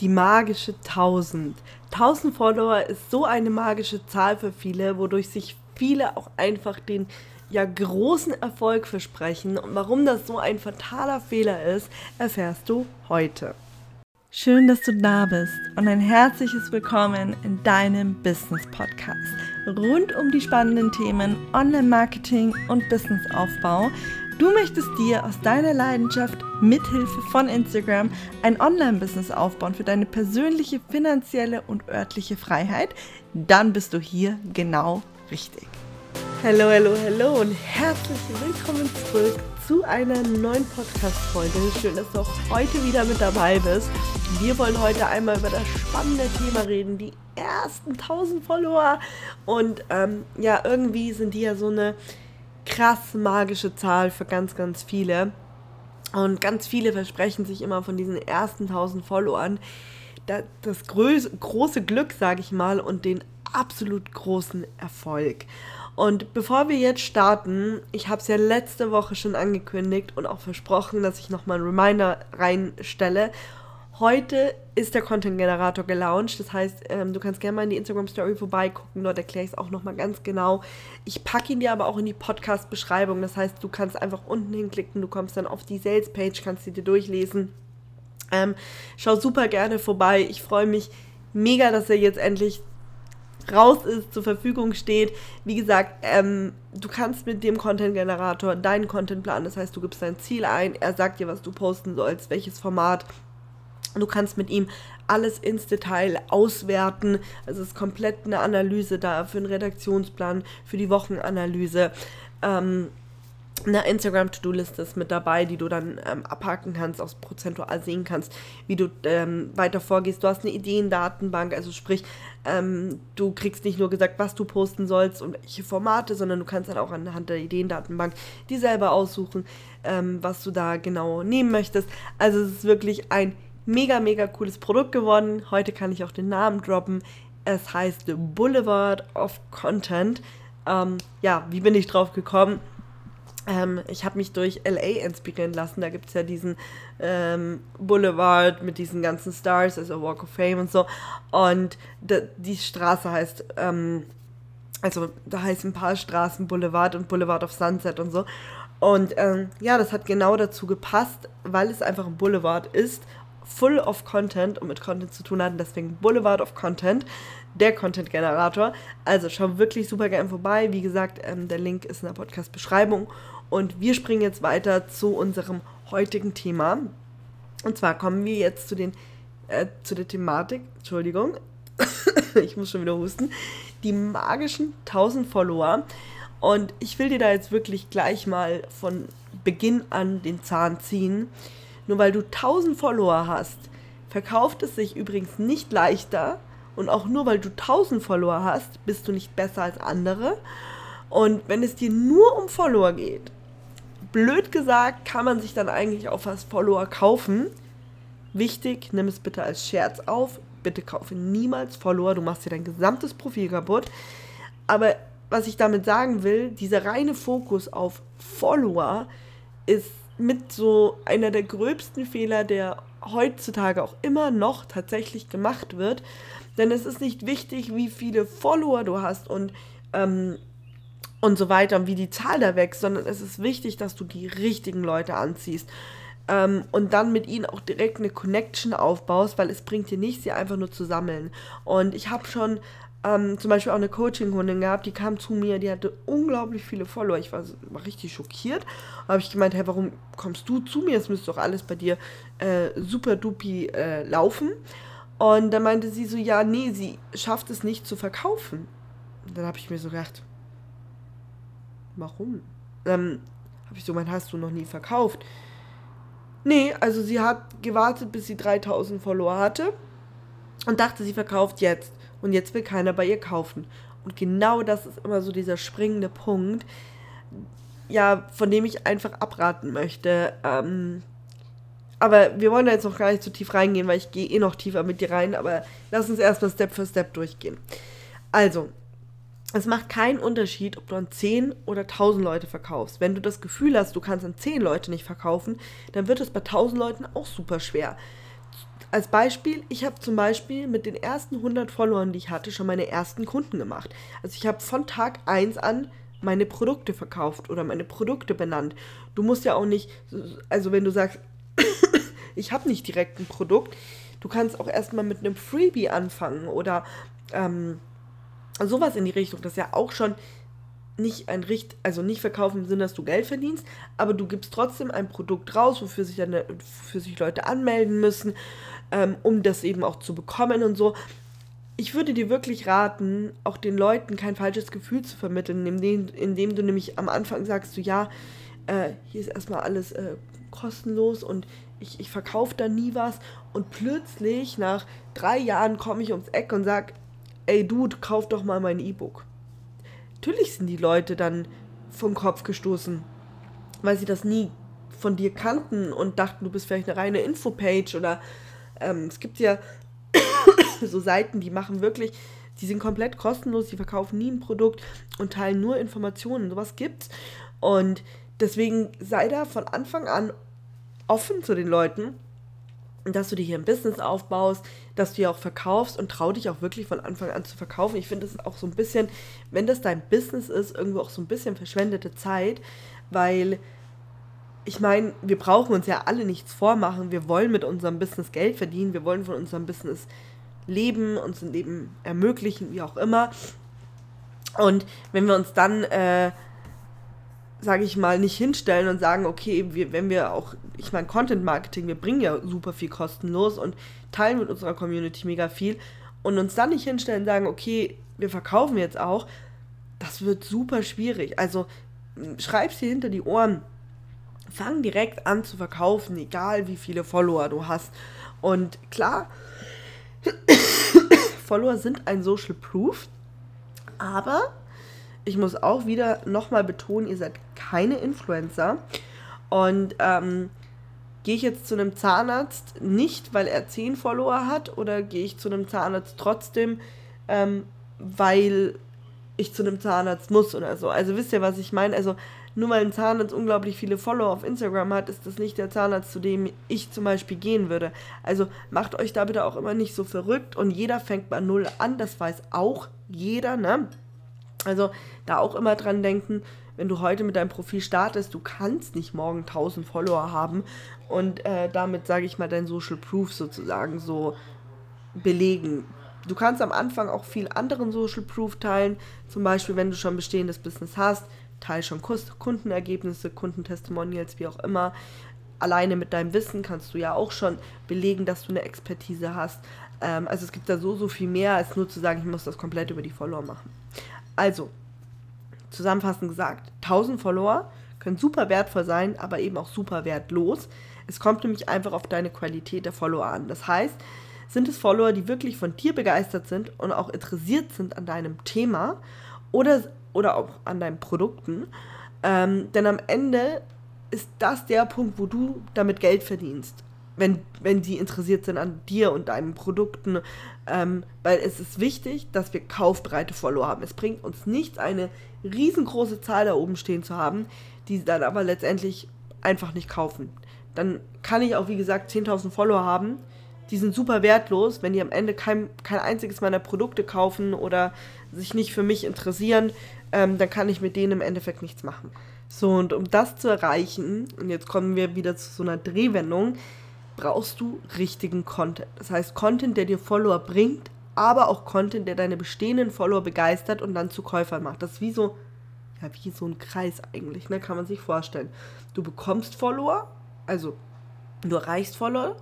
die magische 1000. 1000 Follower ist so eine magische Zahl für viele, wodurch sich viele auch einfach den ja großen Erfolg versprechen. Und warum das so ein fataler Fehler ist, erfährst du heute. Schön, dass du da bist und ein herzliches Willkommen in deinem Business Podcast. Rund um die spannenden Themen Online-Marketing und Businessaufbau Du möchtest dir aus deiner Leidenschaft mithilfe von Instagram ein Online-Business aufbauen für deine persönliche, finanzielle und örtliche Freiheit? Dann bist du hier genau richtig. Hallo, hallo, hallo und herzlich willkommen zurück zu einer neuen Podcast-Folge. Schön, dass du auch heute wieder mit dabei bist. Wir wollen heute einmal über das spannende Thema reden, die ersten 1000 Follower. Und ähm, ja, irgendwie sind die ja so eine krass magische Zahl für ganz, ganz viele. Und ganz viele versprechen sich immer von diesen ersten 1000 Followern das große Glück, sage ich mal, und den absolut großen Erfolg. Und bevor wir jetzt starten, ich habe es ja letzte Woche schon angekündigt und auch versprochen, dass ich nochmal einen Reminder reinstelle. Heute ist der Content Generator gelauncht. Das heißt, ähm, du kannst gerne mal in die Instagram Story vorbeigucken. Dort erkläre ich es auch nochmal ganz genau. Ich packe ihn dir aber auch in die Podcast-Beschreibung. Das heißt, du kannst einfach unten hinklicken. Du kommst dann auf die Sales-Page, kannst sie dir durchlesen. Ähm, schau super gerne vorbei. Ich freue mich mega, dass er jetzt endlich raus ist, zur Verfügung steht. Wie gesagt, ähm, du kannst mit dem Content-Generator deinen Content planen. Das heißt, du gibst dein Ziel ein, er sagt dir, was du posten sollst, welches Format Du kannst mit ihm alles ins Detail auswerten. Also es ist komplett eine Analyse da für einen Redaktionsplan, für die Wochenanalyse. Ähm, eine Instagram-To-Do-Liste ist mit dabei, die du dann ähm, abhaken kannst, aus prozentual sehen kannst, wie du ähm, weiter vorgehst. Du hast eine Ideendatenbank, also sprich, ähm, du kriegst nicht nur gesagt, was du posten sollst und welche Formate, sondern du kannst dann auch anhand der Ideendatenbank die selber aussuchen, ähm, was du da genau nehmen möchtest. Also es ist wirklich ein mega, mega cooles Produkt geworden. Heute kann ich auch den Namen droppen. Es heißt The Boulevard of Content. Ähm, ja, wie bin ich drauf gekommen? Ähm, ich habe mich durch LA inspirieren lassen. Da gibt es ja diesen ähm, Boulevard mit diesen ganzen Stars, also Walk of Fame und so. Und die Straße heißt, ähm, also da heißen ein paar Straßen Boulevard und Boulevard of Sunset und so. Und ähm, ja, das hat genau dazu gepasst, weil es einfach ein Boulevard ist full of Content und mit Content zu tun hatten. Deswegen Boulevard of Content, der Content-Generator. Also schau wirklich super gerne vorbei. Wie gesagt, ähm, der Link ist in der Podcast-Beschreibung. Und wir springen jetzt weiter zu unserem heutigen Thema. Und zwar kommen wir jetzt zu, den, äh, zu der Thematik, Entschuldigung, ich muss schon wieder husten, die magischen 1000 Follower. Und ich will dir da jetzt wirklich gleich mal von Beginn an den Zahn ziehen. Nur weil du 1000 Follower hast, verkauft es sich übrigens nicht leichter. Und auch nur weil du 1000 Follower hast, bist du nicht besser als andere. Und wenn es dir nur um Follower geht, blöd gesagt, kann man sich dann eigentlich auch was Follower kaufen. Wichtig, nimm es bitte als Scherz auf. Bitte kaufe niemals Follower, du machst dir dein gesamtes Profil kaputt. Aber was ich damit sagen will, dieser reine Fokus auf Follower ist mit so einer der gröbsten Fehler, der heutzutage auch immer noch tatsächlich gemacht wird. Denn es ist nicht wichtig, wie viele Follower du hast und, ähm, und so weiter und wie die Zahl da wächst, sondern es ist wichtig, dass du die richtigen Leute anziehst. Ähm, und dann mit ihnen auch direkt eine Connection aufbaust, weil es bringt dir nichts, sie einfach nur zu sammeln. Und ich habe schon ähm, zum Beispiel auch eine Coaching-Kundin gehabt, die kam zu mir, die hatte unglaublich viele Follower. Ich war, war richtig schockiert. Da habe ich gemeint, hey, warum kommst du zu mir? Es müsste doch alles bei dir äh, super dupi äh, laufen. Und dann meinte sie so, ja, nee, sie schafft es nicht zu verkaufen. Und dann habe ich mir so gedacht, warum? Dann habe ich so gemeint, hast du noch nie verkauft? Nee, also sie hat gewartet, bis sie 3000 Follower hatte und dachte, sie verkauft jetzt und jetzt will keiner bei ihr kaufen. Und genau das ist immer so dieser springende Punkt, ja, von dem ich einfach abraten möchte. Ähm, aber wir wollen da jetzt noch gar nicht so tief reingehen, weil ich gehe eh noch tiefer mit dir rein, aber lass uns erstmal Step für Step durchgehen. Also, es macht keinen Unterschied, ob du an 10 oder 1000 Leute verkaufst. Wenn du das Gefühl hast, du kannst an 10 Leute nicht verkaufen, dann wird es bei 1000 Leuten auch super schwer als Beispiel, ich habe zum Beispiel mit den ersten 100 Followern, die ich hatte, schon meine ersten Kunden gemacht. Also ich habe von Tag 1 an meine Produkte verkauft oder meine Produkte benannt. Du musst ja auch nicht, also wenn du sagst, ich habe nicht direkt ein Produkt, du kannst auch erstmal mit einem Freebie anfangen oder ähm, sowas in die Richtung. Das ist ja auch schon nicht ein Richt, also nicht verkaufen im Sinne, dass du Geld verdienst, aber du gibst trotzdem ein Produkt raus, wofür sich, dann, wofür sich Leute anmelden müssen, ähm, um das eben auch zu bekommen und so. Ich würde dir wirklich raten, auch den Leuten kein falsches Gefühl zu vermitteln, indem, indem du nämlich am Anfang sagst, du ja, äh, hier ist erstmal alles äh, kostenlos und ich, ich verkaufe da nie was und plötzlich nach drei Jahren komme ich ums Eck und sage, ey Dude, kauf doch mal mein E-Book natürlich sind die Leute dann vom Kopf gestoßen, weil sie das nie von dir kannten und dachten, du bist vielleicht eine reine Infopage oder ähm, es gibt ja so Seiten, die machen wirklich, die sind komplett kostenlos, die verkaufen nie ein Produkt und teilen nur Informationen. Sowas gibt's. Und deswegen sei da von Anfang an offen zu den Leuten dass du dir hier ein Business aufbaust, dass du ja auch verkaufst und trau dich auch wirklich von Anfang an zu verkaufen. Ich finde es auch so ein bisschen, wenn das dein Business ist, irgendwo auch so ein bisschen verschwendete Zeit, weil ich meine, wir brauchen uns ja alle nichts vormachen. Wir wollen mit unserem Business Geld verdienen, wir wollen von unserem Business leben, uns ein Leben ermöglichen, wie auch immer. Und wenn wir uns dann äh, sage ich mal, nicht hinstellen und sagen, okay, wir, wenn wir auch, ich meine, Content Marketing, wir bringen ja super viel kostenlos und teilen mit unserer Community mega viel und uns dann nicht hinstellen und sagen, okay, wir verkaufen jetzt auch, das wird super schwierig. Also schreib's dir hinter die Ohren. Fang direkt an zu verkaufen, egal wie viele Follower du hast. Und klar, Follower sind ein Social Proof, aber ich muss auch wieder nochmal betonen, ihr seid keine Influencer. Und ähm, gehe ich jetzt zu einem Zahnarzt nicht, weil er 10 Follower hat, oder gehe ich zu einem Zahnarzt trotzdem, ähm, weil ich zu einem Zahnarzt muss oder so. Also wisst ihr, was ich meine? Also nur weil ein Zahnarzt unglaublich viele Follower auf Instagram hat, ist das nicht der Zahnarzt, zu dem ich zum Beispiel gehen würde. Also macht euch da bitte auch immer nicht so verrückt und jeder fängt bei Null an, das weiß auch jeder, ne? Also da auch immer dran denken, wenn du heute mit deinem Profil startest, du kannst nicht morgen 1000 Follower haben und äh, damit, sage ich mal, dein Social Proof sozusagen so belegen. Du kannst am Anfang auch viel anderen Social Proof teilen, zum Beispiel, wenn du schon bestehendes Business hast, teile schon Kundenergebnisse, Kundentestimonials, wie auch immer. Alleine mit deinem Wissen kannst du ja auch schon belegen, dass du eine Expertise hast. Ähm, also es gibt da so, so viel mehr, als nur zu sagen, ich muss das komplett über die Follower machen. Also, zusammenfassend gesagt, 1000 Follower können super wertvoll sein, aber eben auch super wertlos. Es kommt nämlich einfach auf deine Qualität der Follower an. Das heißt, sind es Follower, die wirklich von dir begeistert sind und auch interessiert sind an deinem Thema oder, oder auch an deinen Produkten. Ähm, denn am Ende ist das der Punkt, wo du damit Geld verdienst wenn, wenn die interessiert sind an dir und deinen Produkten, ähm, weil es ist wichtig, dass wir kaufbereite Follower haben. Es bringt uns nichts, eine riesengroße Zahl da oben stehen zu haben, die dann aber letztendlich einfach nicht kaufen. Dann kann ich auch, wie gesagt, 10.000 Follower haben, die sind super wertlos, wenn die am Ende kein, kein einziges meiner Produkte kaufen oder sich nicht für mich interessieren, ähm, dann kann ich mit denen im Endeffekt nichts machen. So, und um das zu erreichen, und jetzt kommen wir wieder zu so einer Drehwendung, brauchst du richtigen Content. Das heißt, Content, der dir Follower bringt, aber auch Content, der deine bestehenden Follower begeistert und dann zu Käufern macht. Das ist wie so, ja, wie so ein Kreis eigentlich, ne? Kann man sich vorstellen. Du bekommst Follower, also du erreichst Follower.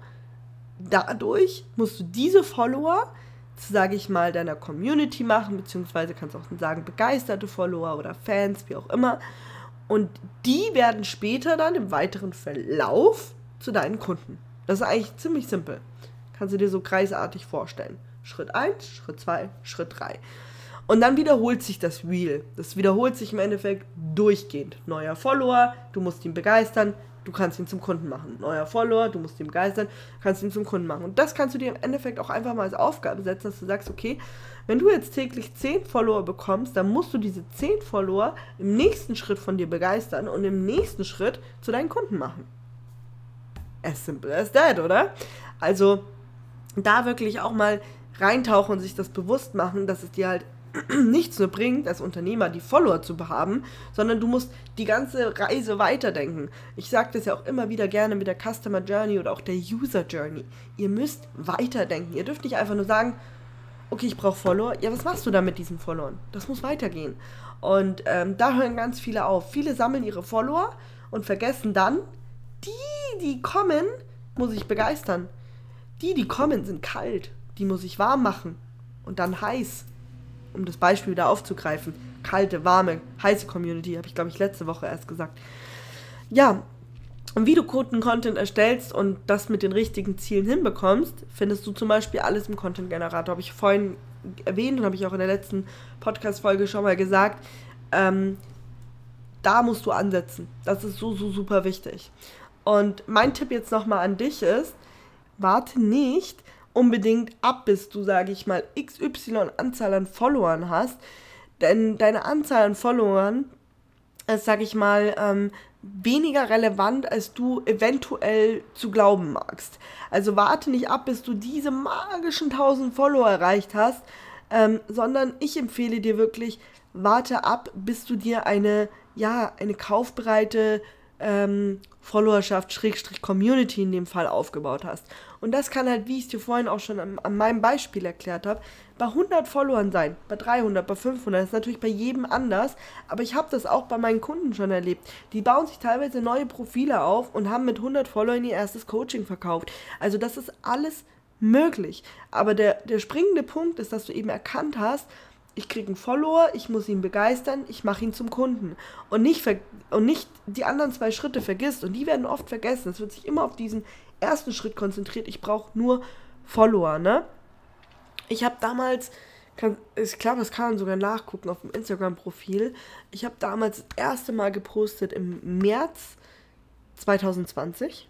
Dadurch musst du diese Follower, sage ich mal, deiner Community machen, beziehungsweise kannst auch sagen, begeisterte Follower oder Fans, wie auch immer. Und die werden später dann im weiteren Verlauf zu deinen Kunden. Das ist eigentlich ziemlich simpel. Kannst du dir so kreisartig vorstellen. Schritt 1, Schritt 2, Schritt 3. Und dann wiederholt sich das Wheel. Das wiederholt sich im Endeffekt durchgehend. Neuer Follower, du musst ihn begeistern, du kannst ihn zum Kunden machen. Neuer Follower, du musst ihn begeistern, kannst ihn zum Kunden machen. Und das kannst du dir im Endeffekt auch einfach mal als Aufgabe setzen, dass du sagst, okay, wenn du jetzt täglich 10 Follower bekommst, dann musst du diese 10 Follower im nächsten Schritt von dir begeistern und im nächsten Schritt zu deinen Kunden machen as simple as that, oder? Also, da wirklich auch mal reintauchen und sich das bewusst machen, dass es dir halt nichts nur bringt, als Unternehmer die Follower zu haben, sondern du musst die ganze Reise weiterdenken. Ich sage das ja auch immer wieder gerne mit der Customer Journey oder auch der User Journey. Ihr müsst weiterdenken. Ihr dürft nicht einfach nur sagen, okay, ich brauche Follower. Ja, was machst du da mit diesen Followern? Das muss weitergehen. Und ähm, da hören ganz viele auf. Viele sammeln ihre Follower und vergessen dann, die, die kommen, muss ich begeistern. Die, die kommen, sind kalt. Die muss ich warm machen. Und dann heiß um das Beispiel wieder aufzugreifen, kalte, warme, heiße Community, habe ich glaube ich letzte Woche erst gesagt. Ja, und wie du Content erstellst und das mit den richtigen Zielen hinbekommst, findest du zum Beispiel alles im Content Generator. Habe ich vorhin erwähnt und habe ich auch in der letzten Podcast-Folge schon mal gesagt. Ähm, da musst du ansetzen. Das ist so, so super wichtig. Und mein Tipp jetzt nochmal an dich ist, warte nicht, unbedingt ab, bis du, sage ich mal, XY Anzahl an Followern hast. Denn deine Anzahl an Followern ist, sage ich mal, ähm, weniger relevant, als du eventuell zu glauben magst. Also warte nicht ab, bis du diese magischen 1000 Follower erreicht hast, ähm, sondern ich empfehle dir wirklich, warte ab, bis du dir eine, ja, eine kaufbereite ähm, Followerschaft, Schrägstrich Community in dem Fall aufgebaut hast. Und das kann halt, wie ich es dir vorhin auch schon an, an meinem Beispiel erklärt habe, bei 100 Followern sein, bei 300, bei 500. Das ist natürlich bei jedem anders, aber ich habe das auch bei meinen Kunden schon erlebt. Die bauen sich teilweise neue Profile auf und haben mit 100 Followern ihr erstes Coaching verkauft. Also das ist alles möglich. Aber der, der springende Punkt ist, dass du eben erkannt hast, ich kriege einen Follower, ich muss ihn begeistern, ich mache ihn zum Kunden. Und nicht, und nicht die anderen zwei Schritte vergisst. Und die werden oft vergessen. Es wird sich immer auf diesen ersten Schritt konzentriert. Ich brauche nur Follower, ne? Ich habe damals, kann, ich glaube, das kann man sogar nachgucken auf dem Instagram-Profil. Ich habe damals das erste Mal gepostet im März 2020.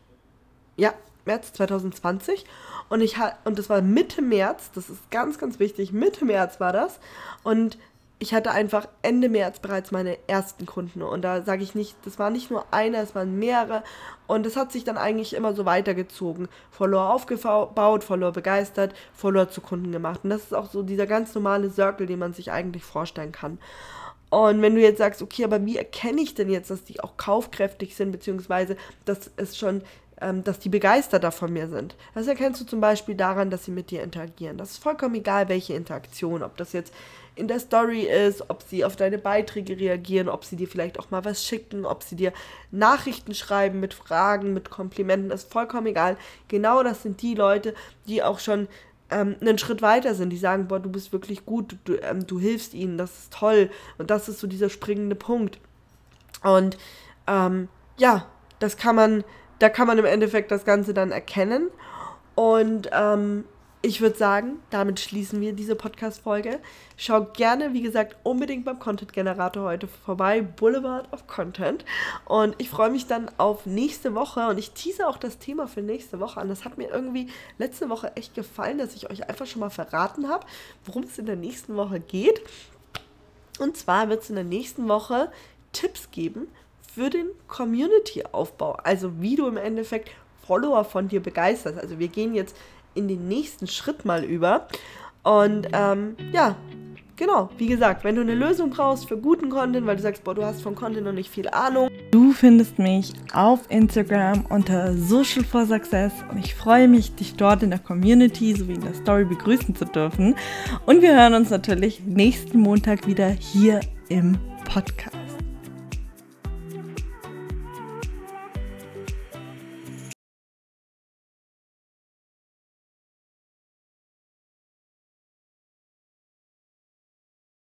Ja, März 2020 und ich und das war Mitte März, das ist ganz ganz wichtig, Mitte März war das. Und ich hatte einfach Ende März bereits meine ersten Kunden. Und da sage ich nicht, das war nicht nur einer, es waren mehrere. Und es hat sich dann eigentlich immer so weitergezogen. Follower aufgebaut, Follower begeistert, Follower zu Kunden gemacht. Und das ist auch so dieser ganz normale Circle, den man sich eigentlich vorstellen kann. Und wenn du jetzt sagst, okay, aber wie erkenne ich denn jetzt, dass die auch kaufkräftig sind, beziehungsweise dass es schon ähm, dass die begeistert von mir sind. Das erkennst du zum Beispiel daran, dass sie mit dir interagieren. Das ist vollkommen egal, welche Interaktion, ob das jetzt in der Story ist, ob sie auf deine Beiträge reagieren, ob sie dir vielleicht auch mal was schicken, ob sie dir Nachrichten schreiben mit Fragen, mit Komplimenten, das ist vollkommen egal. Genau das sind die Leute, die auch schon ähm, einen Schritt weiter sind, die sagen, boah, du bist wirklich gut, du, ähm, du hilfst ihnen, das ist toll. Und das ist so dieser springende Punkt. Und ähm, ja, das kann man da kann man im Endeffekt das Ganze dann erkennen. Und ähm, ich würde sagen, damit schließen wir diese Podcast-Folge. Schau gerne, wie gesagt, unbedingt beim Content-Generator heute vorbei, Boulevard of Content. Und ich freue mich dann auf nächste Woche und ich tease auch das Thema für nächste Woche an. Das hat mir irgendwie letzte Woche echt gefallen, dass ich euch einfach schon mal verraten habe, worum es in der nächsten Woche geht. Und zwar wird es in der nächsten Woche Tipps geben für den Community-Aufbau. Also wie du im Endeffekt Follower von dir begeisterst. Also wir gehen jetzt in den nächsten Schritt mal über. Und ähm, ja, genau, wie gesagt, wenn du eine Lösung brauchst für guten Content, weil du sagst, boah, du hast von Content noch nicht viel Ahnung. Du findest mich auf Instagram unter Social for Success und ich freue mich, dich dort in der Community sowie in der Story begrüßen zu dürfen. Und wir hören uns natürlich nächsten Montag wieder hier im Podcast.